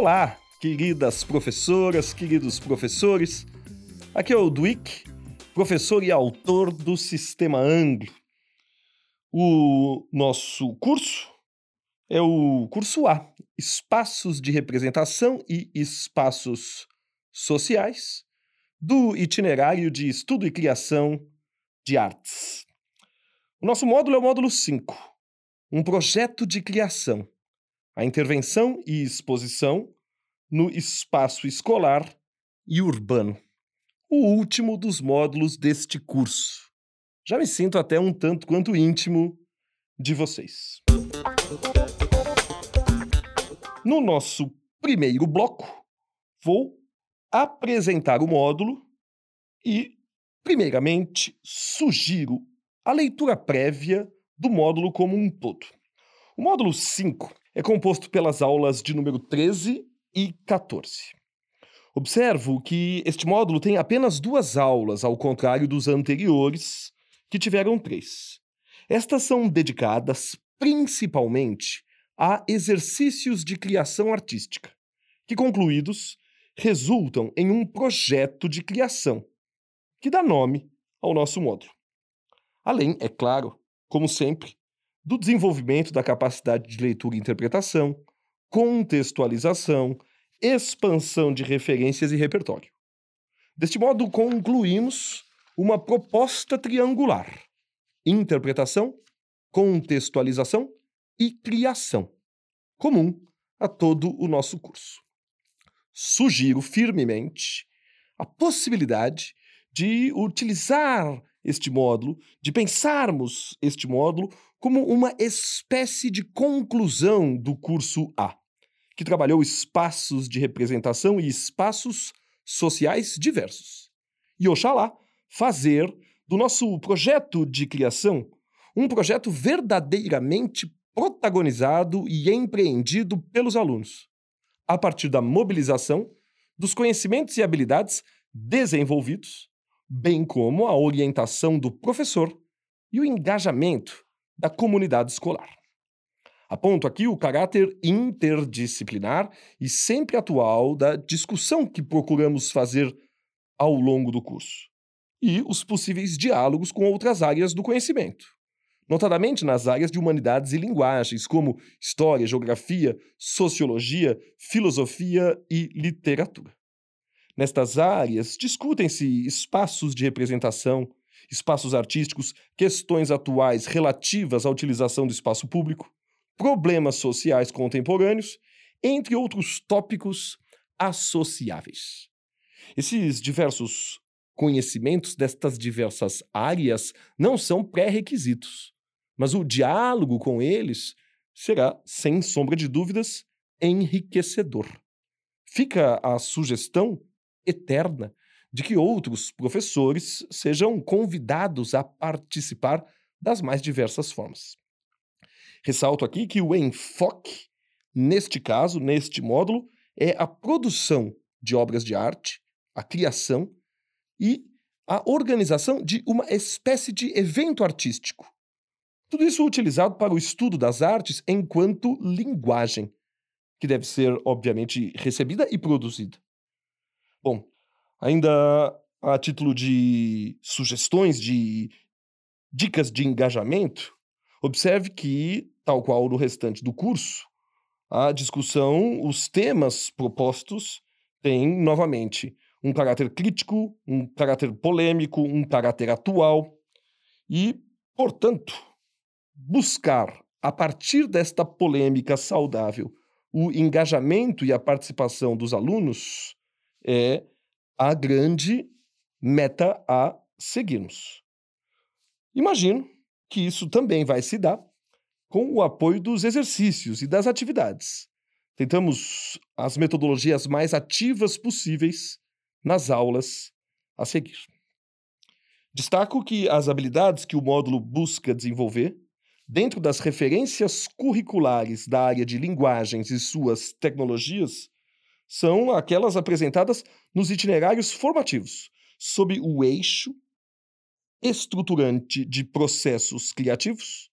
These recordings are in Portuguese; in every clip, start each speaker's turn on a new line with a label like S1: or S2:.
S1: Olá, queridas professoras, queridos professores. Aqui é o Dwick, professor e autor do Sistema Anglo. O nosso curso é o curso A, Espaços de Representação e Espaços Sociais, do itinerário de Estudo e Criação de Artes. O nosso módulo é o módulo 5, um projeto de criação, a intervenção e exposição no espaço escolar e urbano. O último dos módulos deste curso. Já me sinto até um tanto quanto íntimo de vocês. No nosso primeiro bloco, vou apresentar o módulo e, primeiramente, sugiro a leitura prévia do módulo como um todo. O módulo 5 é composto pelas aulas de número 13 e 14. Observo que este módulo tem apenas duas aulas, ao contrário dos anteriores, que tiveram três. Estas são dedicadas principalmente a exercícios de criação artística, que concluídos resultam em um projeto de criação, que dá nome ao nosso módulo. Além, é claro, como sempre, do desenvolvimento da capacidade de leitura e interpretação, contextualização, expansão de referências e repertório. Deste modo, concluímos uma proposta triangular: interpretação, contextualização e criação, comum a todo o nosso curso. Sugiro firmemente a possibilidade de utilizar este módulo, de pensarmos este módulo como uma espécie de conclusão do curso A, que trabalhou espaços de representação e espaços sociais diversos. E oxalá fazer do nosso projeto de criação um projeto verdadeiramente protagonizado e empreendido pelos alunos, a partir da mobilização dos conhecimentos e habilidades desenvolvidos bem como a orientação do professor e o engajamento da comunidade escolar. Aponto aqui o caráter interdisciplinar e sempre atual da discussão que procuramos fazer ao longo do curso, e os possíveis diálogos com outras áreas do conhecimento, notadamente nas áreas de humanidades e linguagens, como história, geografia, sociologia, filosofia e literatura. Nestas áreas, discutem-se espaços de representação, espaços artísticos, questões atuais relativas à utilização do espaço público, problemas sociais contemporâneos, entre outros tópicos associáveis. Esses diversos conhecimentos destas diversas áreas não são pré-requisitos, mas o diálogo com eles será, sem sombra de dúvidas, enriquecedor. Fica a sugestão eterna de que outros professores sejam convidados a participar das mais diversas formas. Ressalto aqui que o enfoque, neste caso, neste módulo, é a produção de obras de arte, a criação e a organização de uma espécie de evento artístico. Tudo isso utilizado para o estudo das artes enquanto linguagem, que deve ser, obviamente, recebida e produzida. Bom, ainda a título de sugestões, de dicas de engajamento, observe que, tal qual no restante do curso, a discussão, os temas propostos têm, novamente, um caráter crítico, um caráter polêmico, um caráter atual e, portanto, buscar, a partir desta polêmica saudável, o engajamento e a participação dos alunos é a grande meta a seguirmos. Imagino que isso também vai se dar com o apoio dos exercícios e das atividades. Tentamos as metodologias mais ativas possíveis nas aulas a seguir. Destaco que as habilidades que o módulo busca desenvolver, dentro das referências curriculares da área de linguagens e suas tecnologias, são aquelas apresentadas nos itinerários formativos, sob o eixo estruturante de processos criativos,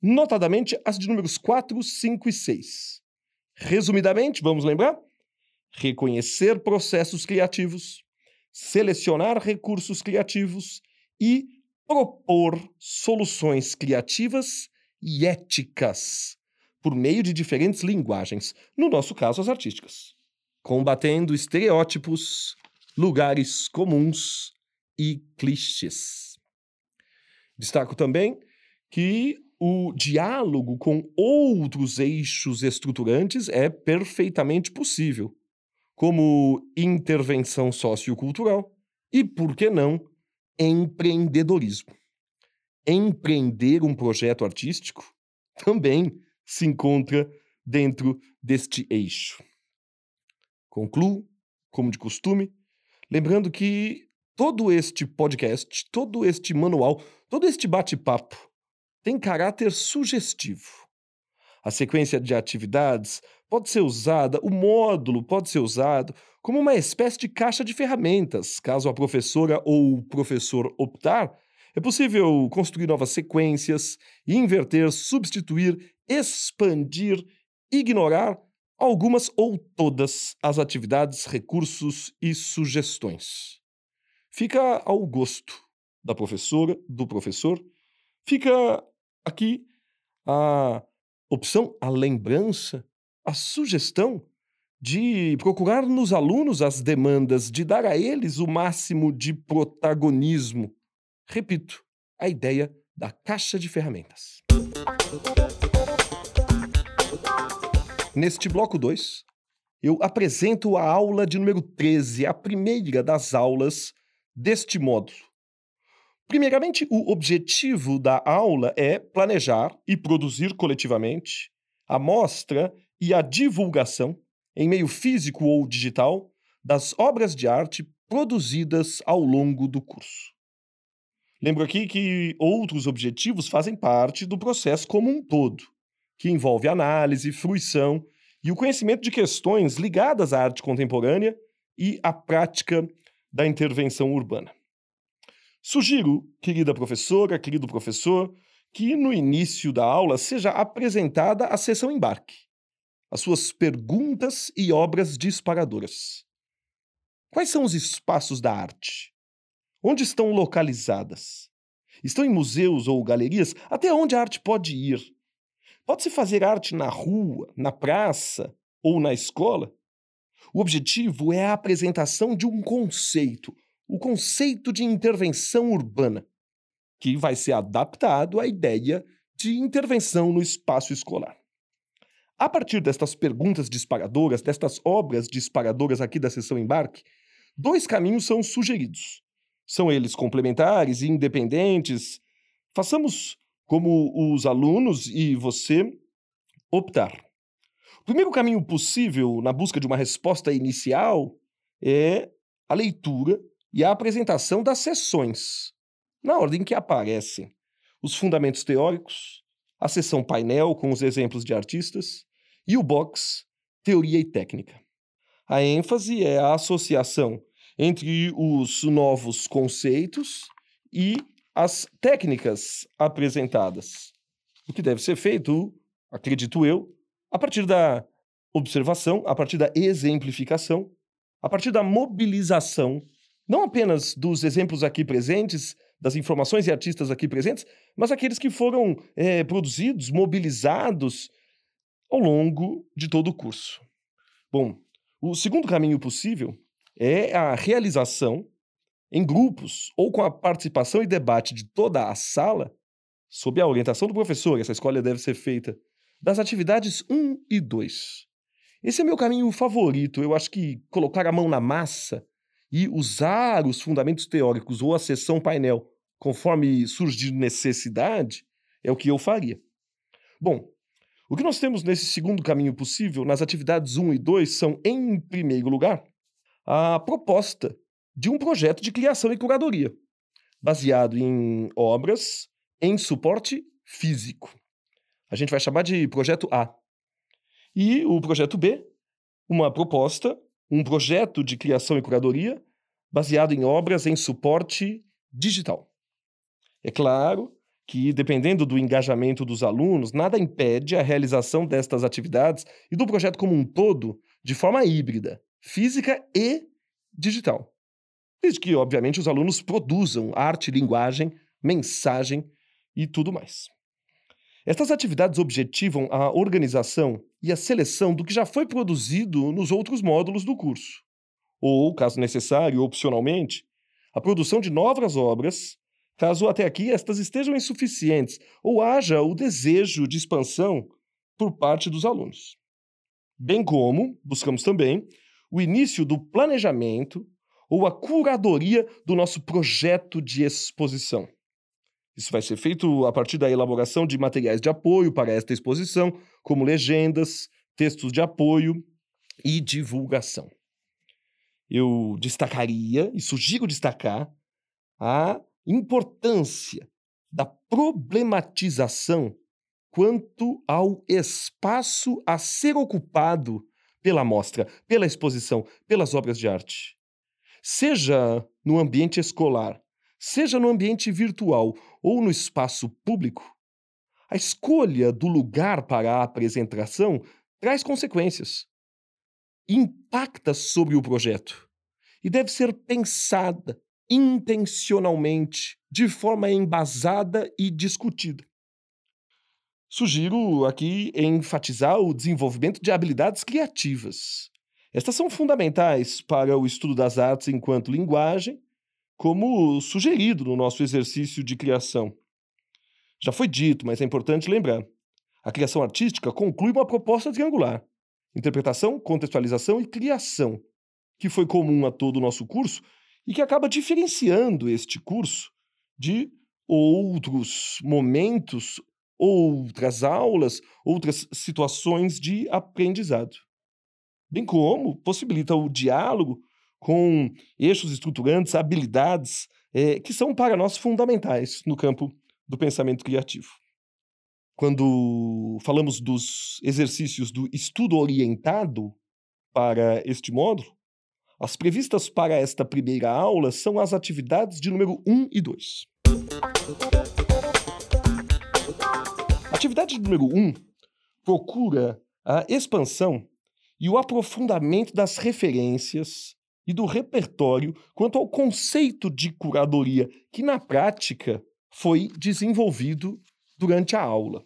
S1: notadamente as de números 4, 5 e 6. Resumidamente, vamos lembrar? reconhecer processos criativos, selecionar recursos criativos e propor soluções criativas e éticas por meio de diferentes linguagens, no nosso caso, as artísticas, combatendo estereótipos, lugares comuns e clichês. Destaco também que o diálogo com outros eixos estruturantes é perfeitamente possível, como intervenção sociocultural e, por que não, empreendedorismo. Empreender um projeto artístico também se encontra dentro deste eixo. Concluo, como de costume, lembrando que todo este podcast, todo este manual, todo este bate-papo tem caráter sugestivo. A sequência de atividades pode ser usada, o módulo pode ser usado como uma espécie de caixa de ferramentas, caso a professora ou o professor optar. É possível construir novas sequências, inverter, substituir, expandir, ignorar algumas ou todas as atividades, recursos e sugestões. Fica ao gosto da professora, do professor, fica aqui a opção, a lembrança, a sugestão de procurar nos alunos as demandas, de dar a eles o máximo de protagonismo. Repito, a ideia da caixa de ferramentas. Neste bloco 2, eu apresento a aula de número 13, a primeira das aulas deste módulo. Primeiramente, o objetivo da aula é planejar e produzir coletivamente a mostra e a divulgação, em meio físico ou digital, das obras de arte produzidas ao longo do curso. Lembro aqui que outros objetivos fazem parte do processo como um todo, que envolve análise, fruição e o conhecimento de questões ligadas à arte contemporânea e à prática da intervenção urbana. Sugiro, querida professora, querido professor, que no início da aula seja apresentada a sessão embarque, as suas perguntas e obras disparadoras. Quais são os espaços da arte? Onde estão localizadas? Estão em museus ou galerias? Até onde a arte pode ir? Pode-se fazer arte na rua, na praça ou na escola? O objetivo é a apresentação de um conceito, o conceito de intervenção urbana, que vai ser adaptado à ideia de intervenção no espaço escolar. A partir destas perguntas disparadoras, destas obras disparadoras aqui da sessão embarque, dois caminhos são sugeridos. São eles complementares e independentes. Façamos como os alunos e você optar. O primeiro caminho possível na busca de uma resposta inicial é a leitura e a apresentação das sessões, na ordem que aparecem. Os fundamentos teóricos, a sessão painel com os exemplos de artistas e o box teoria e técnica. A ênfase é a associação entre os novos conceitos e as técnicas apresentadas. O que deve ser feito, acredito eu, a partir da observação, a partir da exemplificação, a partir da mobilização não apenas dos exemplos aqui presentes, das informações e artistas aqui presentes, mas aqueles que foram é, produzidos, mobilizados ao longo de todo o curso. Bom, o segundo caminho possível é a realização em grupos ou com a participação e debate de toda a sala, sob a orientação do professor, essa escolha deve ser feita, das atividades 1 e 2. Esse é meu caminho favorito. Eu acho que colocar a mão na massa e usar os fundamentos teóricos ou a sessão painel conforme surgir necessidade é o que eu faria. Bom, o que nós temos nesse segundo caminho possível, nas atividades 1 e 2, são, em primeiro lugar, a proposta de um projeto de criação e curadoria, baseado em obras em suporte físico. A gente vai chamar de projeto A. E o projeto B, uma proposta um projeto de criação e curadoria baseado em obras em suporte digital. É claro que, dependendo do engajamento dos alunos, nada impede a realização destas atividades e do projeto como um todo de forma híbrida, física e digital. Desde que, obviamente, os alunos produzam arte, linguagem, mensagem e tudo mais. Estas atividades objetivam a organização e a seleção do que já foi produzido nos outros módulos do curso, ou, caso necessário, opcionalmente, a produção de novas obras, caso até aqui estas estejam insuficientes ou haja o desejo de expansão por parte dos alunos. Bem como buscamos também o início do planejamento ou a curadoria do nosso projeto de exposição. Isso vai ser feito a partir da elaboração de materiais de apoio para esta exposição, como legendas, textos de apoio e divulgação. Eu destacaria e sugiro destacar a importância da problematização quanto ao espaço a ser ocupado pela mostra, pela exposição, pelas obras de arte seja no ambiente escolar, seja no ambiente virtual ou no espaço público, a escolha do lugar para a apresentação traz consequências. Impacta sobre o projeto e deve ser pensada intencionalmente, de forma embasada e discutida. Sugiro aqui enfatizar o desenvolvimento de habilidades criativas, estas são fundamentais para o estudo das artes enquanto linguagem, como sugerido no nosso exercício de criação. Já foi dito, mas é importante lembrar. A criação artística conclui uma proposta triangular: interpretação, contextualização e criação, que foi comum a todo o nosso curso e que acaba diferenciando este curso de outros momentos, outras aulas, outras situações de aprendizado bem como possibilita o diálogo com eixos estruturantes, habilidades é, que são para nós fundamentais no campo do pensamento criativo. Quando falamos dos exercícios do estudo orientado para este módulo, as previstas para esta primeira aula são as atividades de número 1 e 2. Atividade número 1 procura a expansão e o aprofundamento das referências e do repertório quanto ao conceito de curadoria, que na prática foi desenvolvido durante a aula.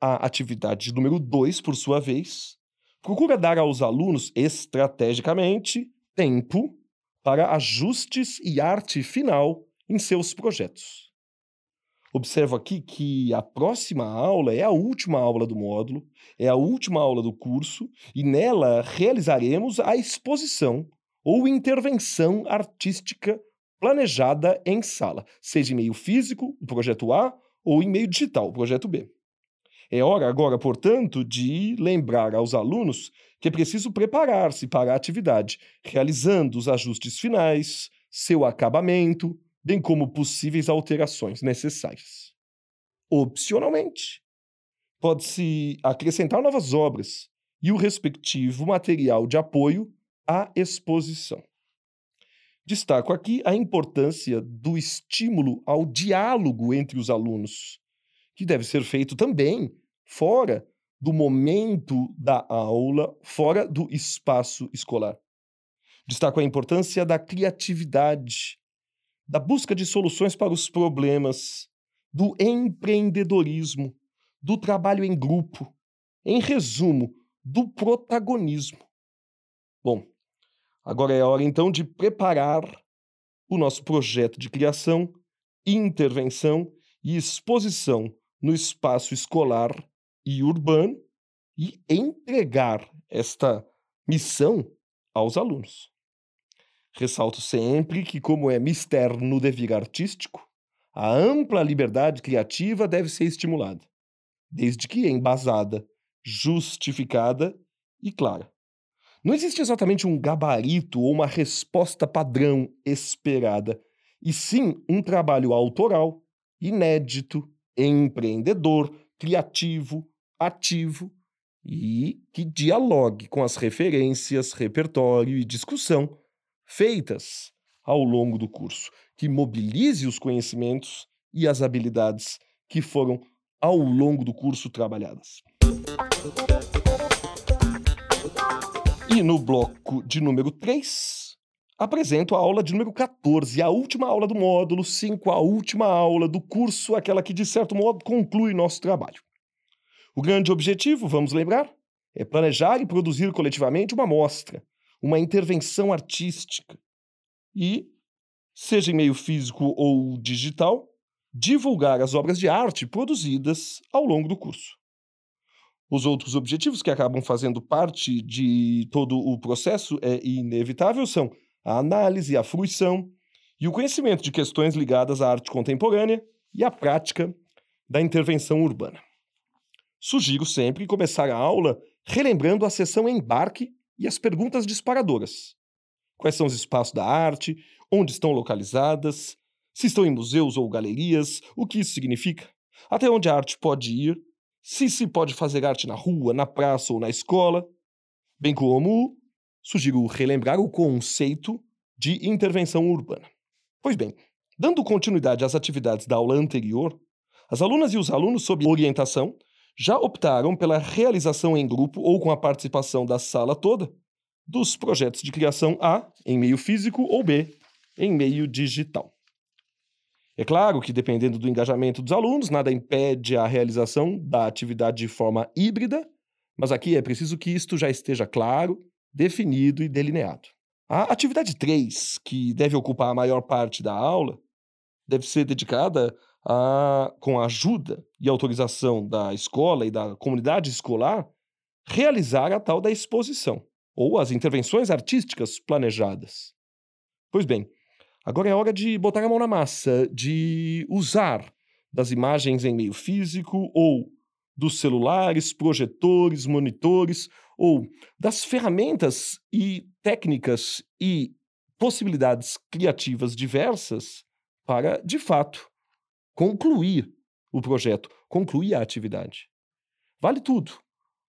S1: A atividade número 2, por sua vez, procura dar aos alunos estrategicamente tempo para ajustes e arte final em seus projetos. Observo aqui que a próxima aula é a última aula do módulo, é a última aula do curso, e nela realizaremos a exposição ou intervenção artística planejada em sala, seja em meio físico, o projeto A, ou em meio digital, o projeto B. É hora agora, portanto, de lembrar aos alunos que é preciso preparar-se para a atividade, realizando os ajustes finais, seu acabamento, bem como possíveis alterações necessárias. Opcionalmente, pode-se acrescentar novas obras e o respectivo material de apoio à exposição. Destaco aqui a importância do estímulo ao diálogo entre os alunos, que deve ser feito também fora do momento da aula, fora do espaço escolar. Destaco a importância da criatividade da busca de soluções para os problemas, do empreendedorismo, do trabalho em grupo, em resumo, do protagonismo. Bom, agora é a hora então de preparar o nosso projeto de criação, intervenção e exposição no espaço escolar e urbano e entregar esta missão aos alunos. Ressalto sempre que, como é mister no devir artístico, a ampla liberdade criativa deve ser estimulada, desde que embasada, justificada e clara. Não existe exatamente um gabarito ou uma resposta padrão esperada, e sim um trabalho autoral, inédito, empreendedor, criativo, ativo e que dialogue com as referências, repertório e discussão feitas ao longo do curso, que mobilize os conhecimentos e as habilidades que foram ao longo do curso trabalhadas. E no bloco de número 3, apresento a aula de número 14, a última aula do módulo 5, a última aula do curso, aquela que, de certo modo, conclui nosso trabalho. O grande objetivo, vamos lembrar, é planejar e produzir coletivamente uma mostra, uma intervenção artística e, seja em meio físico ou digital, divulgar as obras de arte produzidas ao longo do curso. Os outros objetivos que acabam fazendo parte de todo o processo é inevitável são a análise, a fruição e o conhecimento de questões ligadas à arte contemporânea e à prática da intervenção urbana. Sugiro sempre começar a aula relembrando a sessão embarque e as perguntas disparadoras. Quais são os espaços da arte? Onde estão localizadas? Se estão em museus ou galerias? O que isso significa? Até onde a arte pode ir? Se se pode fazer arte na rua, na praça ou na escola, bem como sugiro relembrar o conceito de intervenção urbana. Pois bem, dando continuidade às atividades da aula anterior, as alunas e os alunos, sob orientação, já optaram pela realização em grupo ou com a participação da sala toda dos projetos de criação A em meio físico ou B em meio digital. É claro que, dependendo do engajamento dos alunos, nada impede a realização da atividade de forma híbrida, mas aqui é preciso que isto já esteja claro, definido e delineado. A atividade 3, que deve ocupar a maior parte da aula, deve ser dedicada a, com a ajuda e autorização da escola e da comunidade escolar, realizar a tal da exposição, ou as intervenções artísticas planejadas. Pois bem, Agora é hora de botar a mão na massa, de usar das imagens em meio físico ou dos celulares, projetores, monitores ou das ferramentas e técnicas e possibilidades criativas diversas para, de fato, concluir o projeto, concluir a atividade. Vale tudo.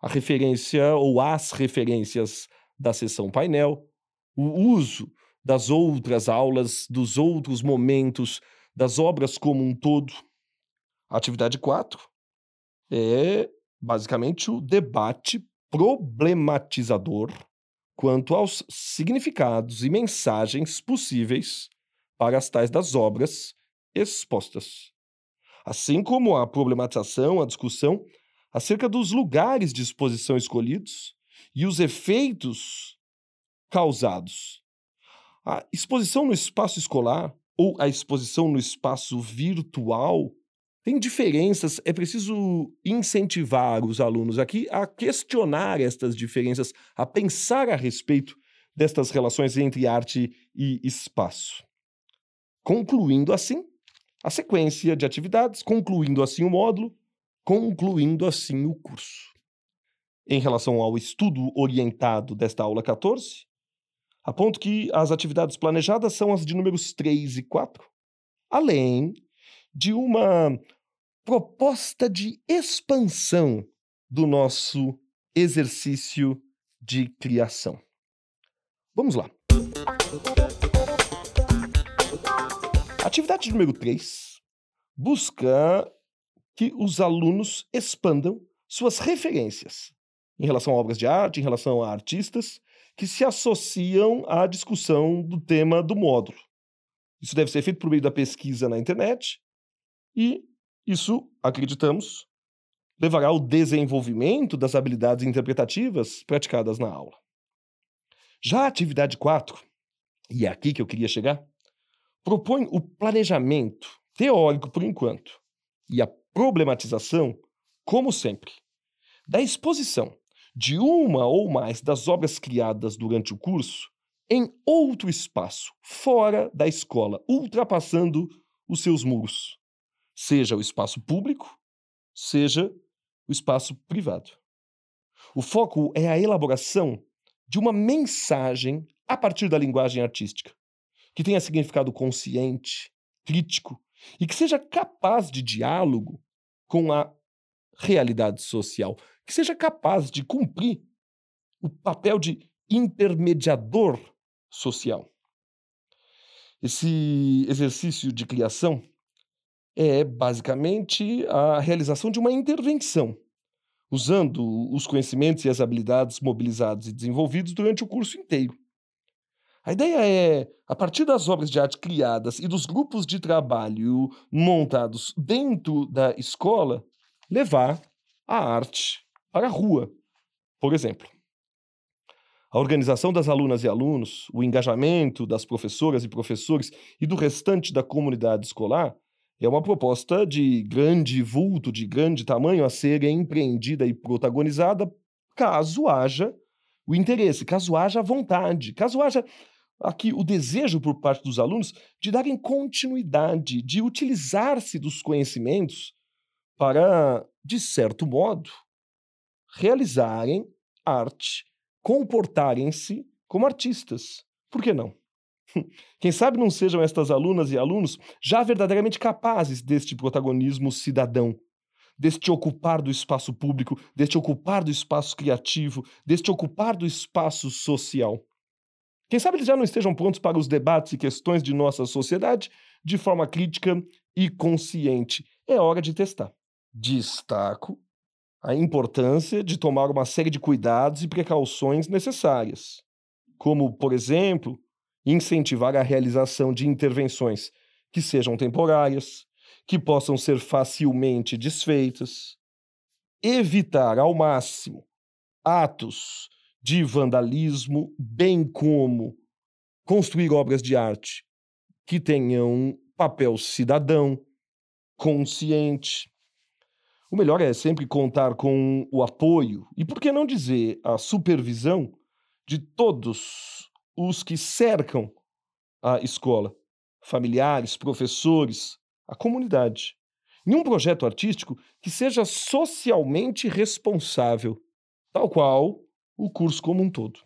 S1: A referência ou as referências da sessão painel, o uso das outras aulas, dos outros momentos, das obras como um todo. A atividade 4 é basicamente o debate problematizador quanto aos significados e mensagens possíveis para as tais das obras expostas. Assim como a problematização, a discussão acerca dos lugares de exposição escolhidos e os efeitos causados a exposição no espaço escolar ou a exposição no espaço virtual tem diferenças, é preciso incentivar os alunos aqui a questionar estas diferenças, a pensar a respeito destas relações entre arte e espaço. Concluindo assim a sequência de atividades, concluindo assim o módulo, concluindo assim o curso. Em relação ao estudo orientado desta aula 14, Aponto que as atividades planejadas são as de números 3 e 4, além de uma proposta de expansão do nosso exercício de criação. Vamos lá. Atividade número 3 busca que os alunos expandam suas referências em relação a obras de arte, em relação a artistas que se associam à discussão do tema do módulo. Isso deve ser feito por meio da pesquisa na internet e isso, acreditamos, levará ao desenvolvimento das habilidades interpretativas praticadas na aula. Já a atividade 4, e é aqui que eu queria chegar, propõe o planejamento teórico por enquanto e a problematização, como sempre, da exposição de uma ou mais das obras criadas durante o curso em outro espaço, fora da escola, ultrapassando os seus muros, seja o espaço público, seja o espaço privado. O foco é a elaboração de uma mensagem a partir da linguagem artística, que tenha significado consciente, crítico e que seja capaz de diálogo com a realidade social, que seja capaz de cumprir o papel de intermediador social. Esse exercício de criação é basicamente a realização de uma intervenção, usando os conhecimentos e as habilidades mobilizados e desenvolvidos durante o curso inteiro. A ideia é, a partir das obras de arte criadas e dos grupos de trabalho montados dentro da escola, levar a arte para a rua, por exemplo. A organização das alunas e alunos, o engajamento das professoras e professores e do restante da comunidade escolar é uma proposta de grande vulto, de grande tamanho a ser empreendida e protagonizada caso haja o interesse, caso haja a vontade, caso haja aqui o desejo por parte dos alunos de darem continuidade, de utilizar-se dos conhecimentos para, de certo modo, realizarem arte, comportarem-se como artistas. Por que não? Quem sabe não sejam estas alunas e alunos já verdadeiramente capazes deste protagonismo cidadão, deste ocupar do espaço público, deste ocupar do espaço criativo, deste ocupar do espaço social. Quem sabe eles já não estejam prontos para os debates e questões de nossa sociedade de forma crítica e consciente. É hora de testar. Destaco a importância de tomar uma série de cuidados e precauções necessárias, como, por exemplo, incentivar a realização de intervenções que sejam temporárias, que possam ser facilmente desfeitas, evitar ao máximo atos de vandalismo, bem como construir obras de arte que tenham papel cidadão, consciente. O melhor é sempre contar com o apoio e, por que não dizer, a supervisão de todos os que cercam a escola, familiares, professores, a comunidade, em um projeto artístico que seja socialmente responsável, tal qual o curso como um todo.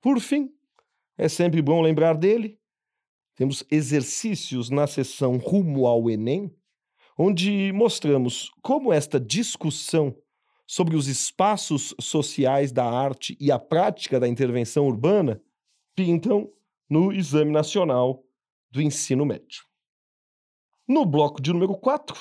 S1: Por fim, é sempre bom lembrar dele. Temos exercícios na sessão Rumo ao Enem, onde mostramos como esta discussão sobre os espaços sociais da arte e a prática da intervenção urbana pintam no Exame Nacional do Ensino Médio. No bloco de número 4,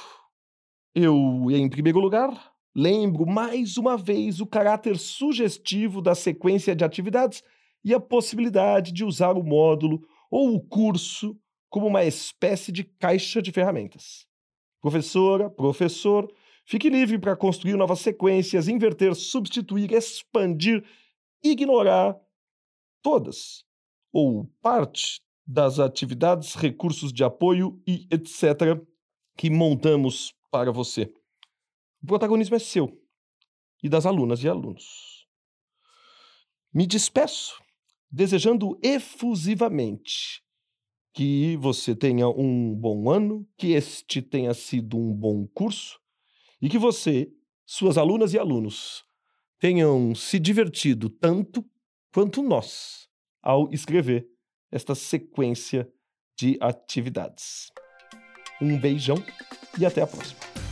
S1: eu, em primeiro lugar, Lembro mais uma vez o caráter sugestivo da sequência de atividades e a possibilidade de usar o módulo ou o curso como uma espécie de caixa de ferramentas. Professora, professor, fique livre para construir novas sequências, inverter, substituir, expandir, ignorar todas ou parte das atividades, recursos de apoio e etc. que montamos para você. O protagonismo é seu e das alunas e alunos. Me despeço desejando efusivamente que você tenha um bom ano, que este tenha sido um bom curso e que você, suas alunas e alunos, tenham se divertido tanto quanto nós ao escrever esta sequência de atividades. Um beijão e até a próxima.